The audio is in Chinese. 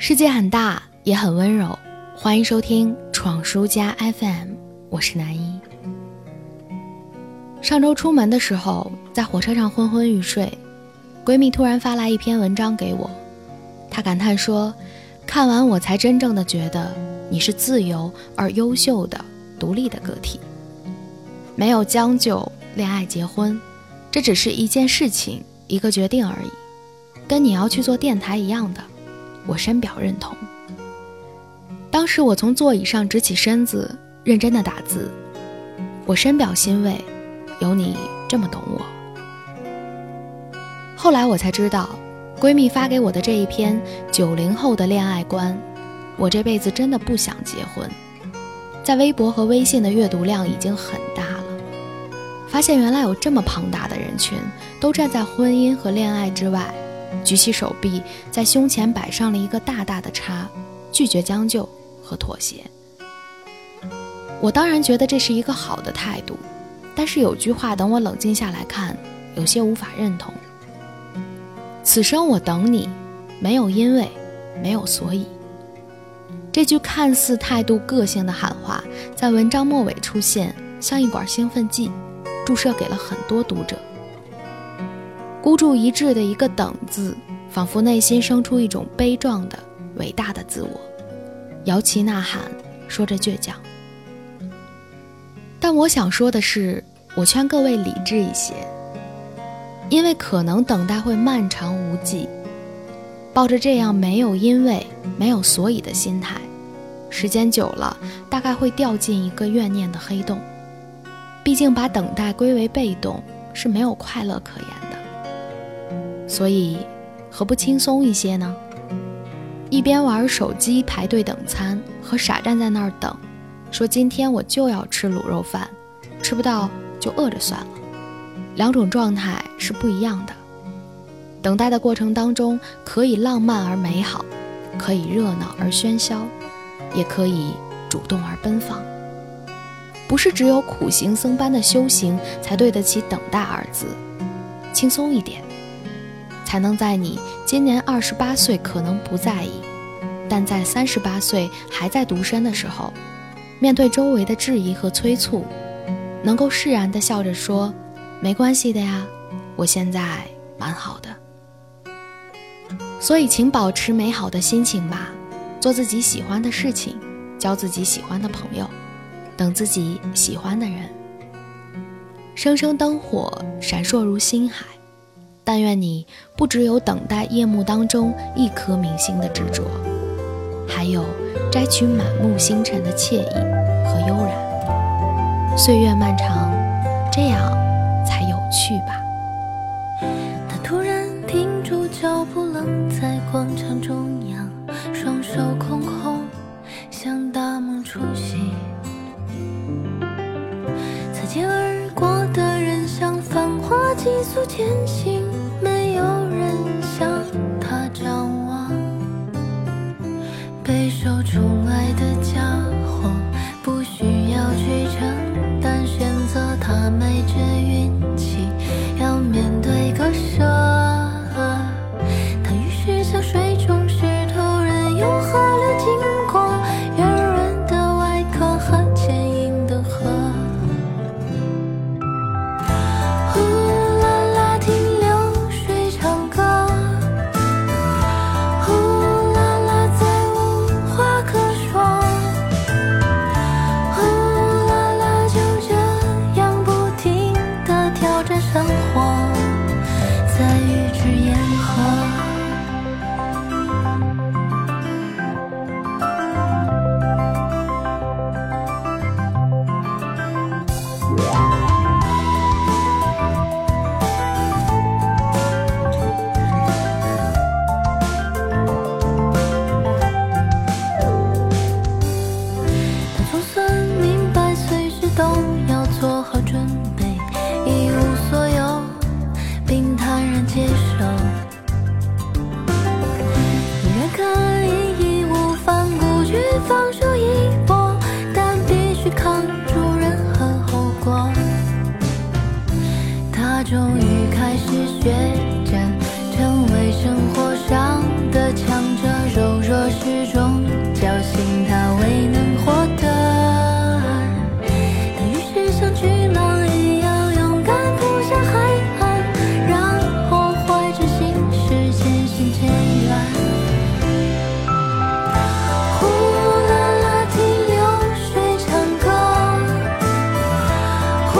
世界很大，也很温柔。欢迎收听闯书家 FM，我是南一。上周出门的时候，在火车上昏昏欲睡，闺蜜突然发来一篇文章给我，她感叹说：“看完我才真正的觉得你是自由而优秀的独立的个体，没有将就恋爱结婚，这只是一件事情，一个决定而已，跟你要去做电台一样的。”我深表认同。当时我从座椅上直起身子，认真的打字。我深表欣慰，有你这么懂我。后来我才知道，闺蜜发给我的这一篇九零后的恋爱观，我这辈子真的不想结婚。在微博和微信的阅读量已经很大了，发现原来有这么庞大的人群都站在婚姻和恋爱之外。举起手臂，在胸前摆上了一个大大的叉，拒绝将就和妥协。我当然觉得这是一个好的态度，但是有句话，等我冷静下来看，有些无法认同。此生我等你，没有因为，没有所以。这句看似态度个性的喊话，在文章末尾出现，像一管兴奋剂，注射给了很多读者。孤注一掷的一个“等”字，仿佛内心生出一种悲壮的、伟大的自我，摇旗呐喊，说着倔强。但我想说的是，我劝各位理智一些，因为可能等待会漫长无际。抱着这样没有因为、没有所以的心态，时间久了，大概会掉进一个怨念的黑洞。毕竟，把等待归为被动，是没有快乐可言。所以，何不轻松一些呢？一边玩手机排队等餐，和傻站在那儿等，说今天我就要吃卤肉饭，吃不到就饿着算了。两种状态是不一样的。等待的过程当中，可以浪漫而美好，可以热闹而喧嚣，也可以主动而奔放。不是只有苦行僧般的修行才对得起“等待”二字。轻松一点。才能在你今年二十八岁可能不在意，但在三十八岁还在独身的时候，面对周围的质疑和催促，能够释然地笑着说：“没关系的呀，我现在蛮好的。”所以，请保持美好的心情吧，做自己喜欢的事情，交自己喜欢的朋友，等自己喜欢的人。声声灯火闪烁如星海。但愿你不只有等待夜幕当中一颗明星的执着，还有摘取满目星辰的惬意和悠然。岁月漫长，这样才有趣吧。他突然停住脚步，愣在广场中央，双手空空，像大梦初醒。擦肩而过的人，像繁华急速前行。有人向他张望，备受瞩目。Bye. 学战成为生活上的强者，柔弱是种侥幸，他未能获得。他于是像巨浪一样勇敢扑向海岸，然后怀着心事渐行渐远。呼啦啦，听流水唱歌。呼。